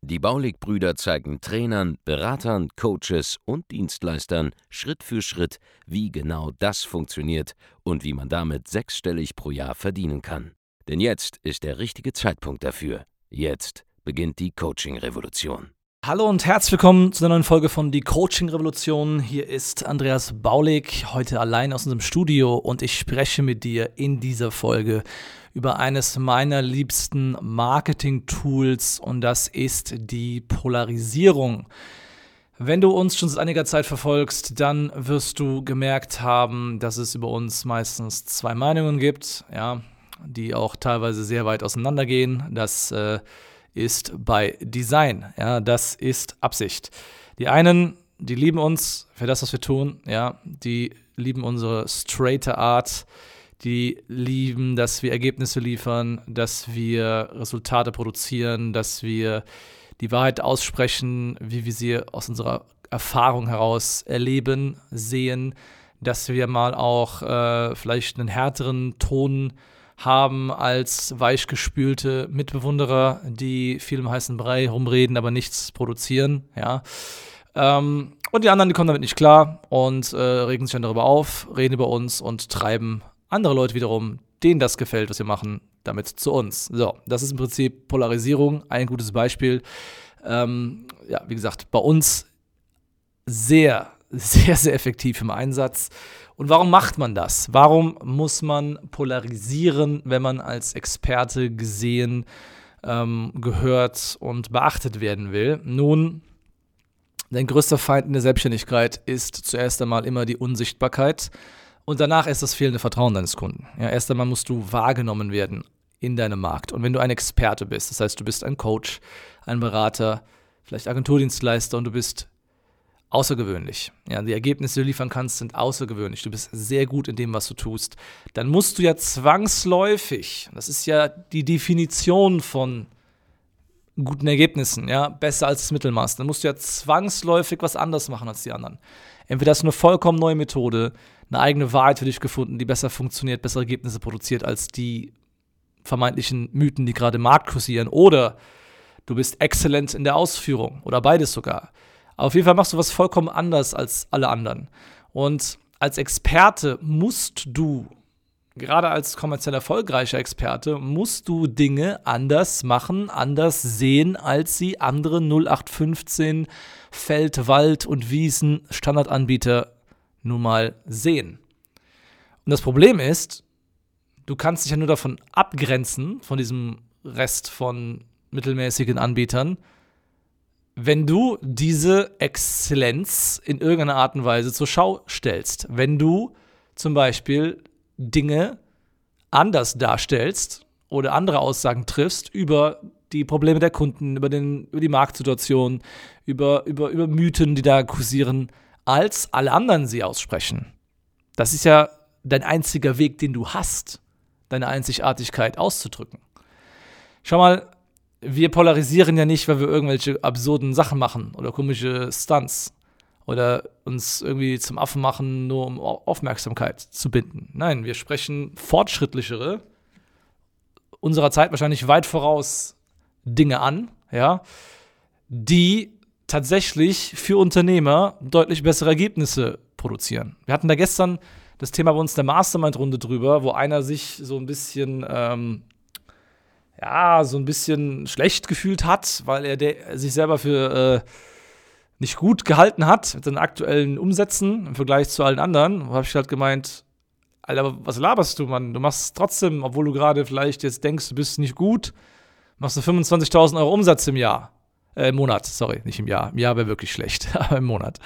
Die Baulig-Brüder zeigen Trainern, Beratern, Coaches und Dienstleistern Schritt für Schritt, wie genau das funktioniert und wie man damit sechsstellig pro Jahr verdienen kann. Denn jetzt ist der richtige Zeitpunkt dafür. Jetzt beginnt die Coaching-Revolution. Hallo und herzlich willkommen zu einer neuen Folge von Die Coaching Revolution. Hier ist Andreas Baulig, heute allein aus unserem Studio und ich spreche mit dir in dieser Folge über eines meiner liebsten Marketing-Tools und das ist die Polarisierung. Wenn du uns schon seit einiger Zeit verfolgst, dann wirst du gemerkt haben, dass es über uns meistens zwei Meinungen gibt, ja, die auch teilweise sehr weit auseinandergehen. Das äh, ist bei Design. Ja, das ist Absicht. Die einen, die lieben uns für das, was wir tun. Ja, die lieben unsere straighte Art. Die lieben, dass wir Ergebnisse liefern, dass wir Resultate produzieren, dass wir die Wahrheit aussprechen, wie wir sie aus unserer Erfahrung heraus erleben, sehen, dass wir mal auch äh, vielleicht einen härteren Ton haben als weichgespülte Mitbewunderer, die viel im heißen Brei rumreden, aber nichts produzieren. Ja. Ähm, und die anderen, die kommen damit nicht klar und äh, regen sich dann darüber auf, reden über uns und treiben andere Leute wiederum, denen das gefällt, was wir machen, damit zu uns. So, das ist im Prinzip Polarisierung, ein gutes Beispiel. Ähm, ja, wie gesagt, bei uns sehr, sehr, sehr effektiv im Einsatz. Und warum macht man das? Warum muss man polarisieren, wenn man als Experte gesehen, ähm, gehört und beachtet werden will? Nun, dein größter Feind in der Selbstständigkeit ist zuerst einmal immer die Unsichtbarkeit und danach ist das fehlende Vertrauen deines Kunden. Ja, erst einmal musst du wahrgenommen werden in deinem Markt. Und wenn du ein Experte bist, das heißt, du bist ein Coach, ein Berater, vielleicht Agenturdienstleister und du bist außergewöhnlich. Ja, die Ergebnisse, die du liefern kannst, sind außergewöhnlich. Du bist sehr gut in dem, was du tust. Dann musst du ja zwangsläufig, das ist ja die Definition von guten Ergebnissen, ja, besser als das Mittelmaß, dann musst du ja zwangsläufig was anders machen als die anderen. Entweder hast du eine vollkommen neue Methode, eine eigene Wahrheit für dich gefunden, die besser funktioniert, bessere Ergebnisse produziert als die vermeintlichen Mythen, die gerade im Markt kursieren, oder du bist exzellent in der Ausführung oder beides sogar. Auf jeden Fall machst du was vollkommen anders als alle anderen. Und als Experte musst du, gerade als kommerziell erfolgreicher Experte, musst du Dinge anders machen, anders sehen, als sie andere 0815 Feld, Wald und Wiesen Standardanbieter nun mal sehen. Und das Problem ist, du kannst dich ja nur davon abgrenzen, von diesem Rest von mittelmäßigen Anbietern, wenn du diese Exzellenz in irgendeiner Art und Weise zur Schau stellst. Wenn du zum Beispiel Dinge anders darstellst oder andere Aussagen triffst über die Probleme der Kunden, über, den, über die Marktsituation, über, über, über Mythen, die da kursieren, als alle anderen sie aussprechen. Das ist ja dein einziger Weg, den du hast, deine Einzigartigkeit auszudrücken. Schau mal, wir polarisieren ja nicht, weil wir irgendwelche absurden Sachen machen oder komische Stunts oder uns irgendwie zum Affen machen, nur um Aufmerksamkeit zu binden. Nein, wir sprechen fortschrittlichere, unserer Zeit wahrscheinlich weit voraus Dinge an, ja, die tatsächlich für Unternehmer deutlich bessere Ergebnisse produzieren. Wir hatten da gestern das Thema bei uns der Mastermind-Runde drüber, wo einer sich so ein bisschen ähm, ja, so ein bisschen schlecht gefühlt hat, weil er sich selber für äh, nicht gut gehalten hat mit seinen aktuellen Umsätzen im Vergleich zu allen anderen. Da habe ich halt gemeint, Alter, was laberst du, Mann? Du machst trotzdem, obwohl du gerade vielleicht jetzt denkst, du bist nicht gut, machst du 25.000 Euro Umsatz im Jahr. Äh, im Monat, sorry, nicht im Jahr. Im Jahr wäre wirklich schlecht, aber im Monat.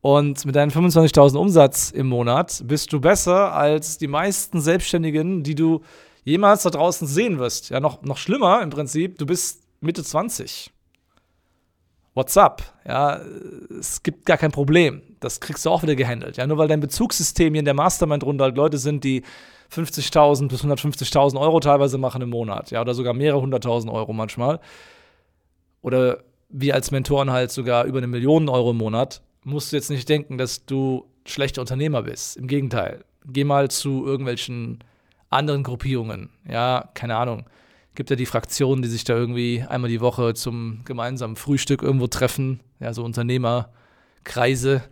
Und mit deinen 25.000 Umsatz im Monat bist du besser als die meisten Selbstständigen, die du jemals da draußen sehen wirst. Ja, noch, noch schlimmer im Prinzip, du bist Mitte 20. what's up? Ja, es gibt gar kein Problem. Das kriegst du auch wieder gehandelt. Ja, nur weil dein Bezugssystem hier in der Mastermind-Runde halt Leute sind, die 50.000 bis 150.000 Euro teilweise machen im Monat. Ja, oder sogar mehrere hunderttausend Euro manchmal. Oder wir als Mentoren halt sogar über eine Million Euro im Monat. Musst du jetzt nicht denken, dass du schlechter Unternehmer bist. Im Gegenteil. Geh mal zu irgendwelchen anderen Gruppierungen. Ja, keine Ahnung gibt ja die Fraktionen, die sich da irgendwie einmal die Woche zum gemeinsamen Frühstück irgendwo treffen, ja, so Unternehmerkreise.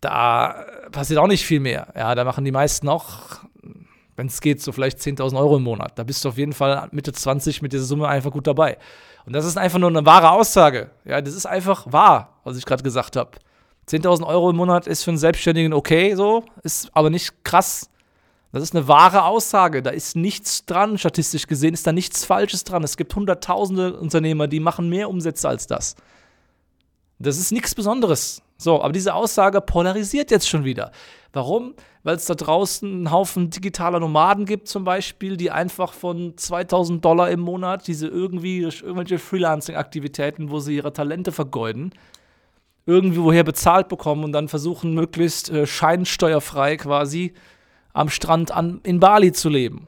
Da passiert auch nicht viel mehr. Ja, da machen die meisten auch, wenn es geht, so vielleicht 10.000 Euro im Monat. Da bist du auf jeden Fall Mitte 20 mit dieser Summe einfach gut dabei. Und das ist einfach nur eine wahre Aussage. Ja, das ist einfach wahr, was ich gerade gesagt habe. 10.000 Euro im Monat ist für einen Selbstständigen okay, so, ist aber nicht krass. Das ist eine wahre Aussage. Da ist nichts dran, statistisch gesehen ist da nichts Falsches dran. Es gibt hunderttausende Unternehmer, die machen mehr Umsätze als das. Das ist nichts Besonderes. So, aber diese Aussage polarisiert jetzt schon wieder. Warum? Weil es da draußen einen Haufen digitaler Nomaden gibt, zum Beispiel, die einfach von 2000 Dollar im Monat, diese irgendwie, irgendwelche Freelancing-Aktivitäten, wo sie ihre Talente vergeuden, irgendwie woher bezahlt bekommen und dann versuchen, möglichst äh, scheinsteuerfrei quasi am Strand an, in Bali zu leben.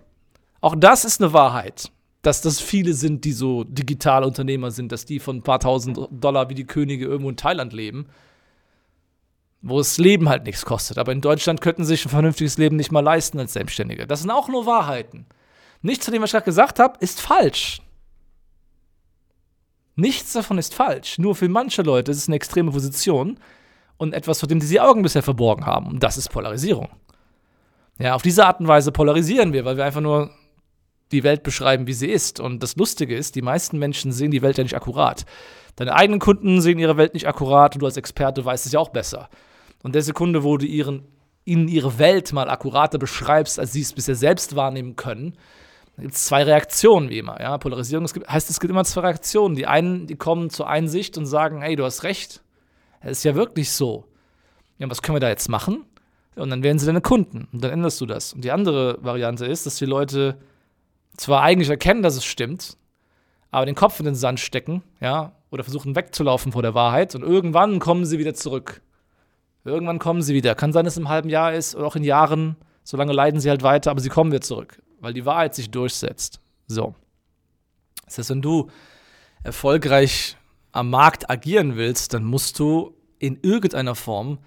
Auch das ist eine Wahrheit, dass das viele sind, die so digitale Unternehmer sind, dass die von ein paar tausend Dollar wie die Könige irgendwo in Thailand leben, wo das Leben halt nichts kostet. Aber in Deutschland könnten sie sich ein vernünftiges Leben nicht mal leisten als Selbstständige. Das sind auch nur Wahrheiten. Nichts von dem, was ich gerade gesagt habe, ist falsch. Nichts davon ist falsch. Nur für manche Leute ist es eine extreme Position und etwas, vor dem sie die Augen bisher verborgen haben. Und das ist Polarisierung. Ja, auf diese Art und Weise polarisieren wir, weil wir einfach nur die Welt beschreiben, wie sie ist. Und das Lustige ist, die meisten Menschen sehen die Welt ja nicht akkurat. Deine eigenen Kunden sehen ihre Welt nicht akkurat und du als Experte weißt es ja auch besser. Und der Sekunde, wo du ihren, ihnen ihre Welt mal akkurater beschreibst, als sie es bisher selbst wahrnehmen können, gibt es zwei Reaktionen wie immer. Ja? Polarisierung es gibt, heißt, es gibt immer zwei Reaktionen. Die einen, die kommen zur Einsicht und sagen, hey, du hast recht. Es ist ja wirklich so. Ja, was können wir da jetzt machen? Und dann werden sie deine Kunden. Und dann änderst du das. Und die andere Variante ist, dass die Leute zwar eigentlich erkennen, dass es stimmt, aber den Kopf in den Sand stecken, ja, oder versuchen wegzulaufen vor der Wahrheit und irgendwann kommen sie wieder zurück. Irgendwann kommen sie wieder. Kann sein, dass es im halben Jahr ist oder auch in Jahren. Solange leiden sie halt weiter, aber sie kommen wieder zurück, weil die Wahrheit sich durchsetzt. So. Das heißt, wenn du erfolgreich am Markt agieren willst, dann musst du in irgendeiner Form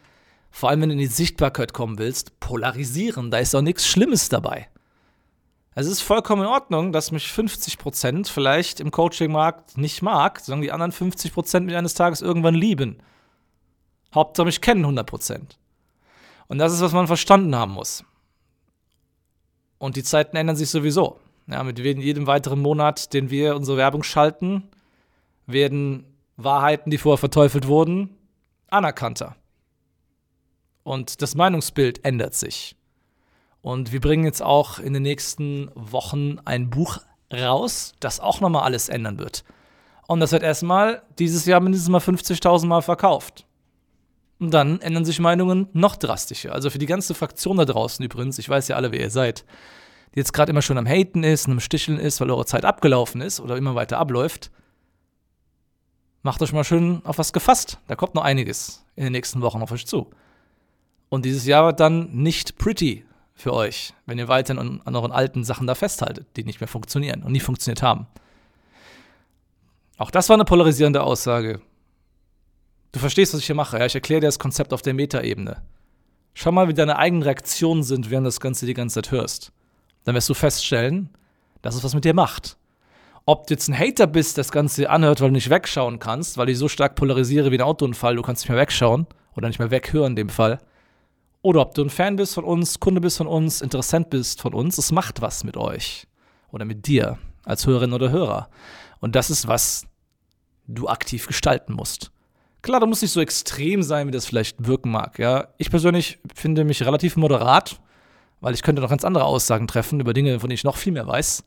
vor allem wenn du in die Sichtbarkeit kommen willst, polarisieren. Da ist auch nichts Schlimmes dabei. Es ist vollkommen in Ordnung, dass mich 50% vielleicht im Coaching-Markt nicht mag, solange die anderen 50% mich eines Tages irgendwann lieben. Hauptsache mich kennen 100%. Und das ist, was man verstanden haben muss. Und die Zeiten ändern sich sowieso. Ja, mit jedem weiteren Monat, den wir unsere Werbung schalten, werden Wahrheiten, die vorher verteufelt wurden, anerkannter. Und das Meinungsbild ändert sich. Und wir bringen jetzt auch in den nächsten Wochen ein Buch raus, das auch nochmal alles ändern wird. Und das wird erstmal dieses Jahr mindestens mal 50.000 Mal verkauft. Und dann ändern sich Meinungen noch drastischer. Also für die ganze Fraktion da draußen übrigens, ich weiß ja alle, wer ihr seid, die jetzt gerade immer schon am Haten ist, und am Sticheln ist, weil eure Zeit abgelaufen ist oder immer weiter abläuft, macht euch mal schön auf was gefasst. Da kommt noch einiges in den nächsten Wochen auf euch zu. Und dieses Jahr wird dann nicht pretty für euch, wenn ihr weiterhin an, euren alten Sachen da festhaltet, die nicht mehr funktionieren und nie funktioniert haben. Auch das war eine polarisierende Aussage. Du verstehst, was ich hier mache. Ja? Ich erkläre dir das Konzept auf der Metaebene. Schau mal, wie deine eigenen Reaktionen sind, während du das Ganze die ganze Zeit hörst. Dann wirst du feststellen, dass es was mit dir macht. Ob du jetzt ein Hater bist, das Ganze anhört, weil du nicht wegschauen kannst, weil ich so stark polarisiere wie ein Autounfall, du kannst nicht mehr wegschauen oder nicht mehr weghören in dem Fall oder ob du ein Fan bist von uns, Kunde bist von uns, Interessent bist von uns, es macht was mit euch oder mit dir als Hörerin oder Hörer. Und das ist was du aktiv gestalten musst. Klar, du musst nicht so extrem sein, wie das vielleicht wirken mag. Ja, ich persönlich finde mich relativ moderat, weil ich könnte noch ganz andere Aussagen treffen über Dinge, von denen ich noch viel mehr weiß.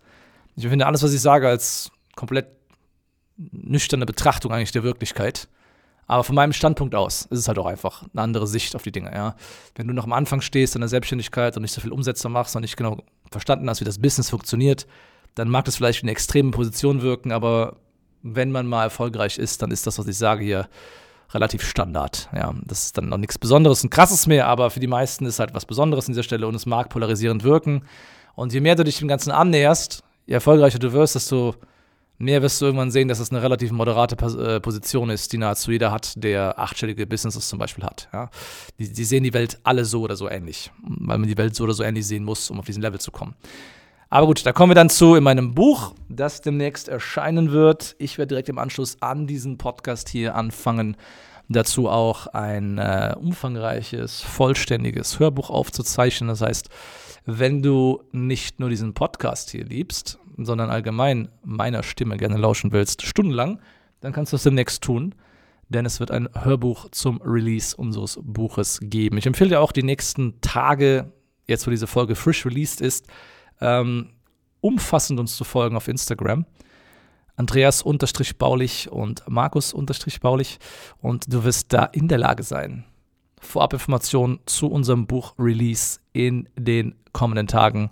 Ich finde alles, was ich sage, als komplett nüchterne Betrachtung eigentlich der Wirklichkeit. Aber von meinem Standpunkt aus ist es halt auch einfach eine andere Sicht auf die Dinge, ja. Wenn du noch am Anfang stehst in der Selbstständigkeit und nicht so viel Umsätze machst und nicht genau verstanden hast, wie das Business funktioniert, dann mag das vielleicht in eine extreme Position wirken, aber wenn man mal erfolgreich ist, dann ist das, was ich sage hier, relativ Standard. Ja, das ist dann noch nichts Besonderes und Krasses mehr, aber für die meisten ist halt was Besonderes an dieser Stelle und es mag polarisierend wirken. Und je mehr du dich dem Ganzen annäherst, je erfolgreicher du wirst, desto mehr wirst du irgendwann sehen, dass es eine relativ moderate äh, Position ist, die nahezu jeder hat, der achtstellige Businesses zum Beispiel hat. Ja. Die, die sehen die Welt alle so oder so ähnlich, weil man die Welt so oder so ähnlich sehen muss, um auf diesen Level zu kommen. Aber gut, da kommen wir dann zu in meinem Buch, das demnächst erscheinen wird. Ich werde direkt im Anschluss an diesen Podcast hier anfangen, dazu auch ein äh, umfangreiches, vollständiges Hörbuch aufzuzeichnen. Das heißt, wenn du nicht nur diesen Podcast hier liebst, sondern allgemein meiner Stimme gerne lauschen willst, stundenlang, dann kannst du es demnächst tun, denn es wird ein Hörbuch zum Release unseres Buches geben. Ich empfehle dir auch die nächsten Tage, jetzt wo diese Folge frisch released ist, ähm, umfassend uns zu folgen auf Instagram. Andreas-Baulich und Markus-Baulich. Und du wirst da in der Lage sein, Vorabinformationen zu unserem Buch Release in den kommenden Tagen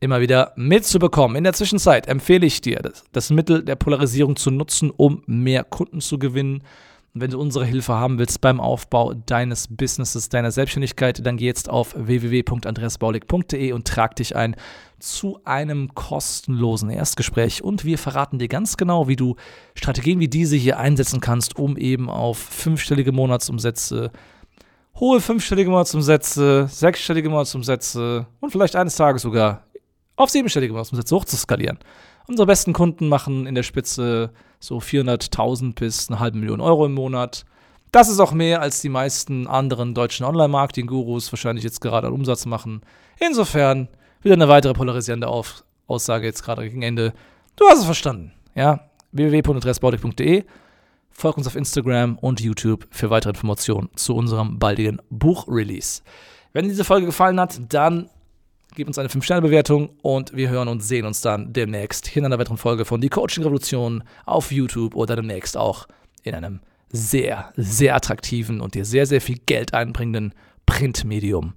immer wieder mitzubekommen. In der Zwischenzeit empfehle ich dir, das, das Mittel der Polarisierung zu nutzen, um mehr Kunden zu gewinnen und wenn du unsere Hilfe haben willst beim Aufbau deines Businesses, deiner Selbstständigkeit, dann geh jetzt auf www.andreasbaulig.de und trag dich ein zu einem kostenlosen Erstgespräch. Und wir verraten dir ganz genau, wie du Strategien wie diese hier einsetzen kannst, um eben auf fünfstellige Monatsumsätze, hohe fünfstellige Monatsumsätze, sechsstellige Monatsumsätze und vielleicht eines Tages sogar auf siebenstellige Monatsumsätze hochzuskalieren. Unsere besten Kunden machen in der Spitze so 400.000 bis eine halbe Million Euro im Monat. Das ist auch mehr, als die meisten anderen deutschen Online-Marketing-Gurus wahrscheinlich jetzt gerade an Umsatz machen. Insofern wieder eine weitere polarisierende Auf Aussage jetzt gerade gegen Ende. Du hast es verstanden. Ja, www.adressbaudig.de. Folg uns auf Instagram und YouTube für weitere Informationen zu unserem baldigen Buch-Release. Wenn dir diese Folge gefallen hat, dann Gib uns eine 5-Sterne-Bewertung und wir hören und sehen uns dann demnächst in einer weiteren Folge von Die Coaching Revolution auf YouTube oder demnächst auch in einem sehr, sehr attraktiven und dir sehr, sehr viel Geld einbringenden Printmedium.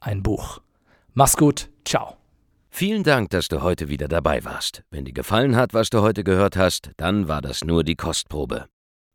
Ein Buch. Mach's gut. Ciao. Vielen Dank, dass du heute wieder dabei warst. Wenn dir gefallen hat, was du heute gehört hast, dann war das nur die Kostprobe.